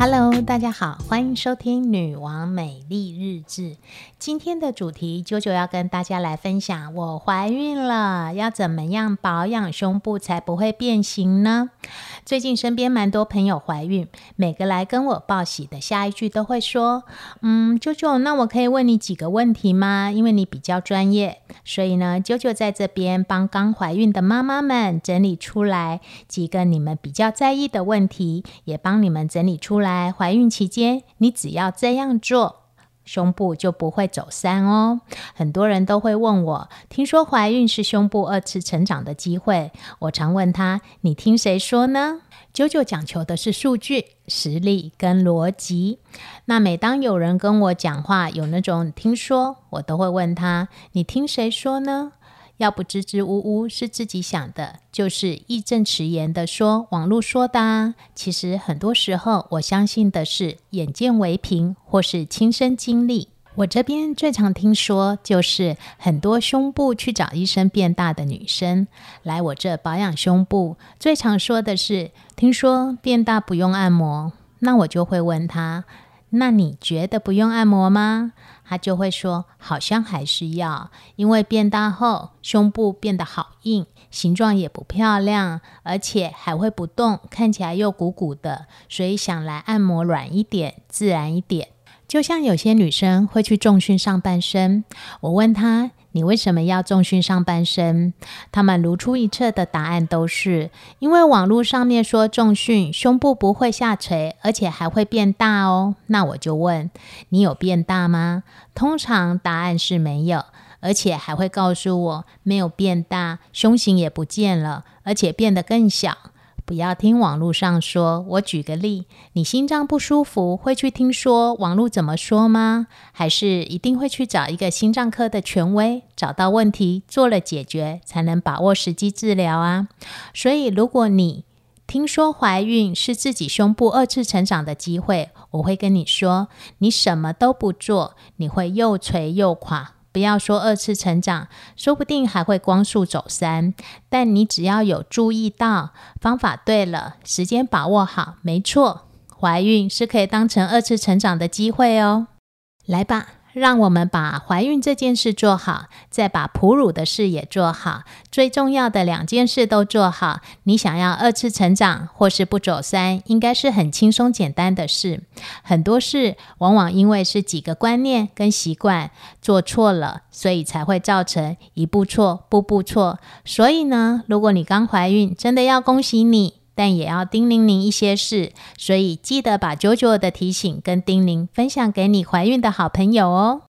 Hello，大家好，欢迎收听《女王美丽日志》。今天的主题，九九要跟大家来分享，我怀孕了，要怎么样保养胸部才不会变形呢？最近身边蛮多朋友怀孕，每个来跟我报喜的，下一句都会说：“嗯，舅舅，那我可以问你几个问题吗？因为你比较专业，所以呢，舅舅在这边帮刚怀孕的妈妈们整理出来几个你们比较在意的问题，也帮你们整理出。”来怀孕期间，你只要这样做，胸部就不会走散哦。很多人都会问我，听说怀孕是胸部二次成长的机会。我常问他，你听谁说呢？九九讲求的是数据、实力跟逻辑。那每当有人跟我讲话，有那种听说，我都会问他，你听谁说呢？要不支支吾吾是自己想的，就是义正辞严的说网络说的。其实很多时候，我相信的是眼见为凭或是亲身经历。我这边最常听说，就是很多胸部去找医生变大的女生来我这保养胸部，最常说的是听说变大不用按摩。那我就会问她。那你觉得不用按摩吗？他就会说，好像还是要，因为变大后胸部变得好硬，形状也不漂亮，而且还会不动，看起来又鼓鼓的，所以想来按摩软一点，自然一点。就像有些女生会去重训上半身，我问她。你为什么要重训上半身？他们如出一辙的答案都是因为网络上面说重训胸部不会下垂，而且还会变大哦。那我就问你有变大吗？通常答案是没有，而且还会告诉我没有变大，胸型也不见了，而且变得更小。不要听网络上说。我举个例，你心脏不舒服，会去听说网络怎么说吗？还是一定会去找一个心脏科的权威，找到问题做了解决，才能把握时机治疗啊？所以，如果你听说怀孕是自己胸部二次成长的机会，我会跟你说，你什么都不做，你会又垂又垮。不要说二次成长，说不定还会光速走山。但你只要有注意到方法对了，时间把握好，没错，怀孕是可以当成二次成长的机会哦。来吧。让我们把怀孕这件事做好，再把哺乳的事也做好。最重要的两件事都做好，你想要二次成长或是不走三，应该是很轻松简单的事。很多事往往因为是几个观念跟习惯做错了，所以才会造成一步错，步步错。所以呢，如果你刚怀孕，真的要恭喜你。但也要叮咛您一些事，所以记得把九九的提醒跟叮咛分享给你怀孕的好朋友哦。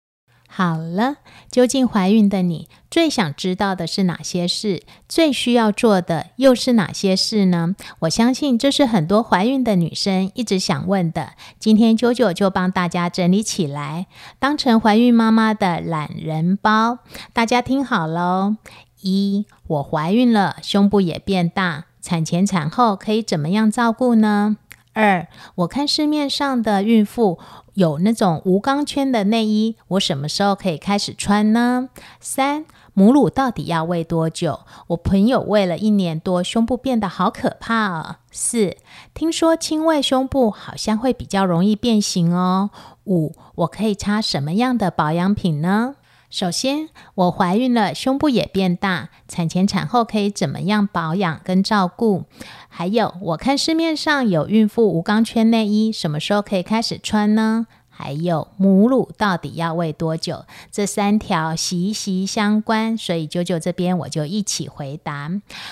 好了，究竟怀孕的你最想知道的是哪些事？最需要做的又是哪些事呢？我相信这是很多怀孕的女生一直想问的。今天九九就帮大家整理起来，当成怀孕妈妈的懒人包。大家听好喽：一，我怀孕了，胸部也变大。产前产后可以怎么样照顾呢？二，我看市面上的孕妇有那种无钢圈的内衣，我什么时候可以开始穿呢？三，母乳到底要喂多久？我朋友喂了一年多，胸部变得好可怕哦！四，听说轻喂胸部好像会比较容易变形哦。五，我可以擦什么样的保养品呢？首先，我怀孕了，胸部也变大，产前产后可以怎么样保养跟照顾？还有，我看市面上有孕妇无钢圈内衣，什么时候可以开始穿呢？还有母乳到底要喂多久？这三条息息相关，所以九九这边我就一起回答。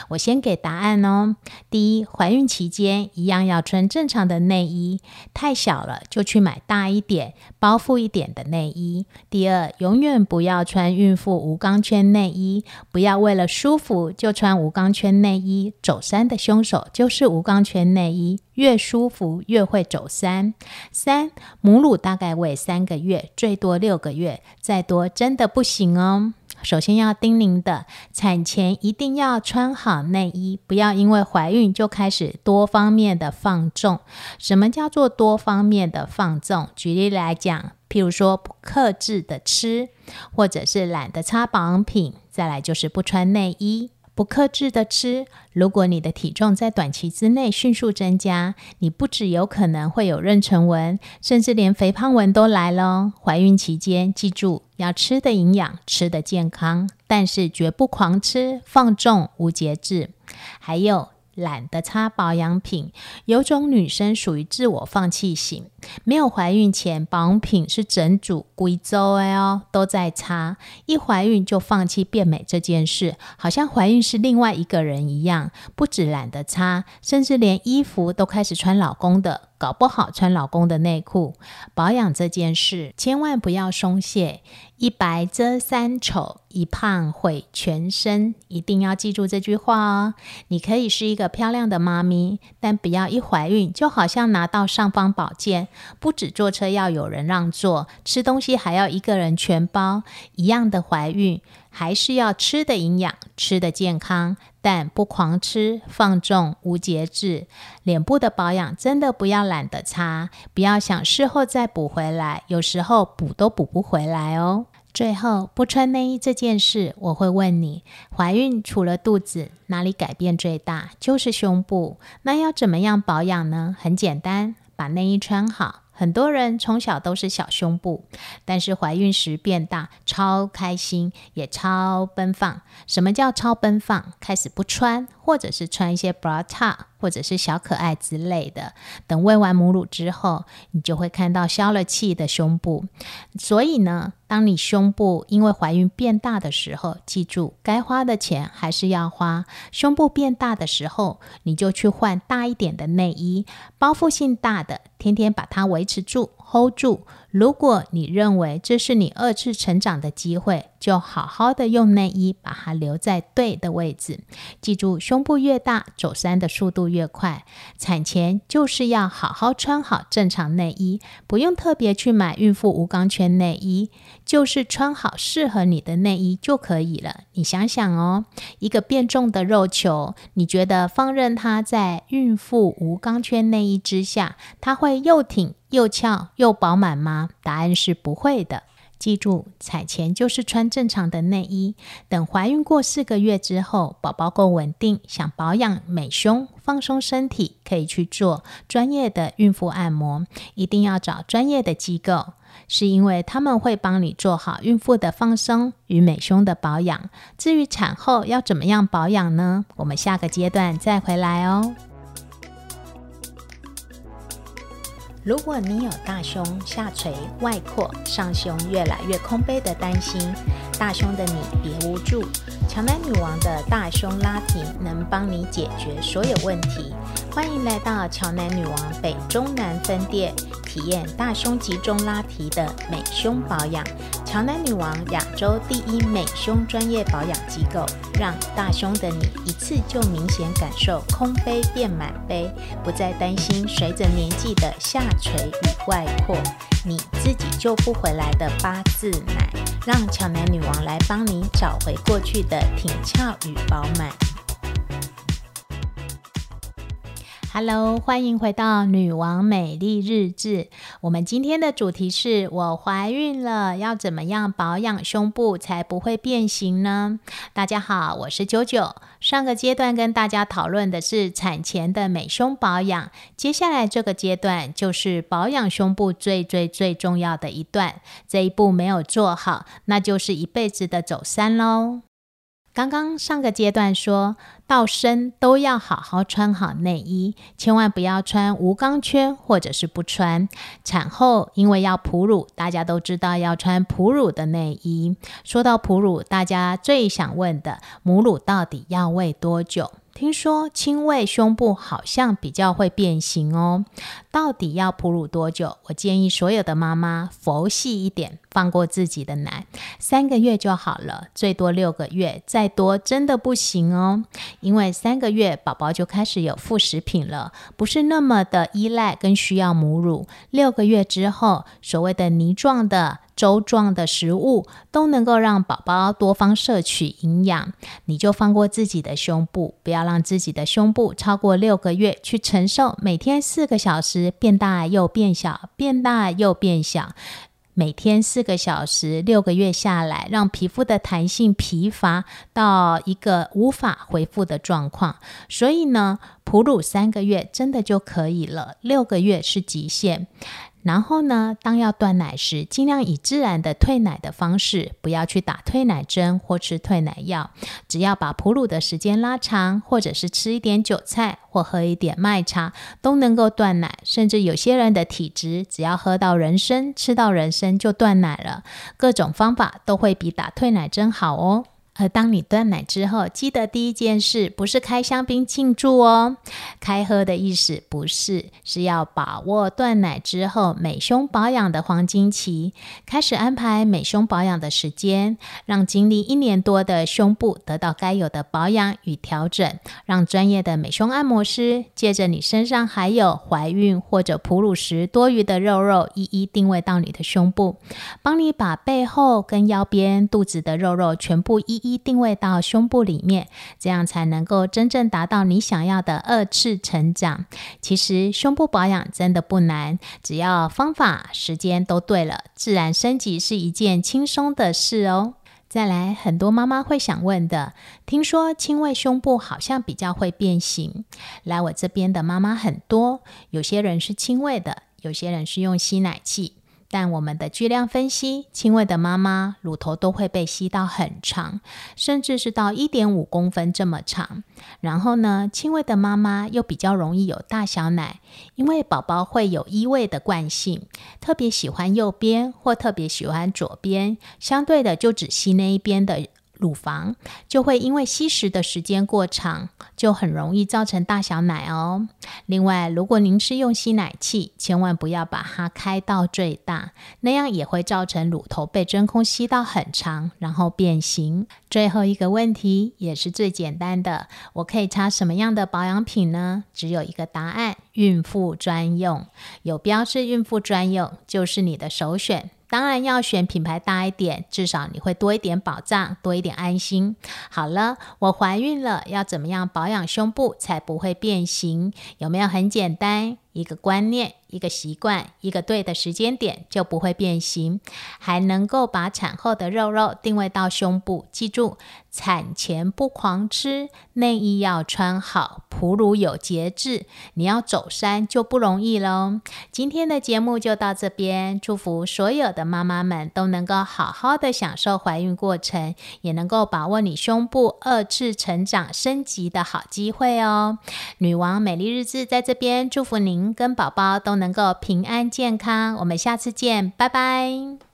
我先给答案哦。第一，怀孕期间一样要穿正常的内衣，太小了就去买大一点、包覆一点的内衣。第二，永远不要穿孕妇无钢圈内衣，不要为了舒服就穿无钢圈内衣。走山的凶手就是无钢圈内衣。越舒服越会走三三母乳大概喂三个月，最多六个月，再多真的不行哦。首先要叮咛的，产前一定要穿好内衣，不要因为怀孕就开始多方面的放纵。什么叫做多方面的放纵？举例来讲，譬如说不克制的吃，或者是懒得擦保养品，再来就是不穿内衣。不克制的吃。如果你的体重在短期之内迅速增加，你不只有可能会有妊娠纹，甚至连肥胖纹都来了。怀孕期间，记住要吃的营养，吃的健康，但是绝不狂吃、放纵、无节制。还有。懒得擦保养品，有种女生属于自我放弃型，没有怀孕前保养品是整组贵州的哦，都在擦，一怀孕就放弃变美这件事，好像怀孕是另外一个人一样，不止懒得擦，甚至连衣服都开始穿老公的。搞不好穿老公的内裤，保养这件事千万不要松懈。一白遮三丑，一胖毁全身，一定要记住这句话哦。你可以是一个漂亮的妈咪，但不要一怀孕就好像拿到尚方宝剑，不止坐车要有人让座，吃东西还要一个人全包。一样的怀孕。还是要吃的营养，吃的健康，但不狂吃、放纵、无节制。脸部的保养真的不要懒得擦，不要想事后再补回来，有时候补都补不回来哦。最后，不穿内衣这件事，我会问你：怀孕除了肚子，哪里改变最大？就是胸部。那要怎么样保养呢？很简单，把内衣穿好。很多人从小都是小胸部，但是怀孕时变大，超开心，也超奔放。什么叫超奔放？开始不穿，或者是穿一些 bra top，或者是小可爱之类的。等喂完母乳之后，你就会看到消了气的胸部。所以呢，当你胸部因为怀孕变大的时候，记住该花的钱还是要花。胸部变大的时候，你就去换大一点的内衣，包覆性大的，天天把它维持住，hold 住。如果你认为这是你二次成长的机会，就好好的用内衣把它留在对的位置。记住，胸部越大，走山的速度越快。产前就是要好好穿好正常内衣，不用特别去买孕妇无钢圈内衣，就是穿好适合你的内衣就可以了。你想想哦，一个变重的肉球，你觉得放任它在孕妇无钢圈内衣之下，它会又挺？又翘又饱满吗？答案是不会的。记住，产前就是穿正常的内衣。等怀孕过四个月之后，宝宝够稳定，想保养美胸、放松身体，可以去做专业的孕妇按摩。一定要找专业的机构，是因为他们会帮你做好孕妇的放松与美胸的保养。至于产后要怎么样保养呢？我们下个阶段再回来哦。如果你有大胸下垂、外扩、上胸越来越空杯的担心，大胸的你别无助。乔南女王的大胸拉提能帮你解决所有问题。欢迎来到乔南女王北中南分店。体验大胸集中拉提的美胸保养，乔南女王亚洲第一美胸专业保养机构，让大胸的你一次就明显感受空杯变满杯，不再担心随着年纪的下垂与外扩，你自己救不回来的八字奶，让乔南女王来帮你找回过去的挺翘与饱满。Hello，欢迎回到女王美丽日志。我们今天的主题是我怀孕了，要怎么样保养胸部才不会变形呢？大家好，我是九九。上个阶段跟大家讨论的是产前的美胸保养，接下来这个阶段就是保养胸部最最最重要的一段。这一步没有做好，那就是一辈子的走山喽。刚刚上个阶段说到生都要好好穿好内衣，千万不要穿无钢圈或者是不穿。产后因为要哺乳，大家都知道要穿哺乳的内衣。说到哺乳，大家最想问的，母乳到底要喂多久？听说亲喂胸部好像比较会变形哦，到底要哺乳多久？我建议所有的妈妈佛系一点，放过自己的奶，三个月就好了，最多六个月，再多真的不行哦。因为三个月宝宝就开始有副食品了，不是那么的依赖跟需要母乳。六个月之后，所谓的泥状的。粥状的食物都能够让宝宝多方摄取营养，你就放过自己的胸部，不要让自己的胸部超过六个月去承受每天四个小时变大又变小，变大又变小。每天四个小时，六个月下来，让皮肤的弹性疲乏到一个无法恢复的状况。所以呢，哺乳三个月真的就可以了，六个月是极限。然后呢，当要断奶时，尽量以自然的退奶的方式，不要去打退奶针或吃退奶药。只要把哺乳的时间拉长，或者是吃一点韭菜或喝一点麦茶，都能够断奶。甚至有些人的体质，只要喝到人参、吃到人参就断奶了。各种方法都会比打退奶针好哦。而当你断奶之后，记得第一件事不是开香槟庆祝哦，开喝的意思不是，是要把握断奶之后美胸保养的黄金期，开始安排美胸保养的时间，让经历一年多的胸部得到该有的保养与调整，让专业的美胸按摩师借着你身上还有怀孕或者哺乳时多余的肉肉，一一定位到你的胸部，帮你把背后跟腰边肚子的肉肉全部一。一定位到胸部里面，这样才能够真正达到你想要的二次成长。其实胸部保养真的不难，只要方法、时间都对了，自然升级是一件轻松的事哦。再来，很多妈妈会想问的，听说轻微胸部好像比较会变形。来我这边的妈妈很多，有些人是轻微的，有些人是用吸奶器。但我们的巨量分析，轻微的妈妈乳头都会被吸到很长，甚至是到一点五公分这么长。然后呢，轻微的妈妈又比较容易有大小奶，因为宝宝会有依偎的惯性，特别喜欢右边或特别喜欢左边，相对的就只吸那一边的。乳房就会因为吸食的时间过长，就很容易造成大小奶哦。另外，如果您是用吸奶器，千万不要把它开到最大，那样也会造成乳头被真空吸到很长，然后变形。最后一个问题也是最简单的，我可以擦什么样的保养品呢？只有一个答案：孕妇专用，有标示孕妇专用就是你的首选。当然要选品牌大一点，至少你会多一点保障，多一点安心。好了，我怀孕了，要怎么样保养胸部才不会变形？有没有很简单一个观念？一个习惯，一个对的时间点就不会变形，还能够把产后的肉肉定位到胸部。记住，产前不狂吃，内衣要穿好，哺乳有节制。你要走山就不容易喽。今天的节目就到这边，祝福所有的妈妈们都能够好好的享受怀孕过程，也能够把握你胸部二次成长升级的好机会哦。女王美丽日志在这边祝福您跟宝宝都能。够平安健康，我们下次见，拜拜。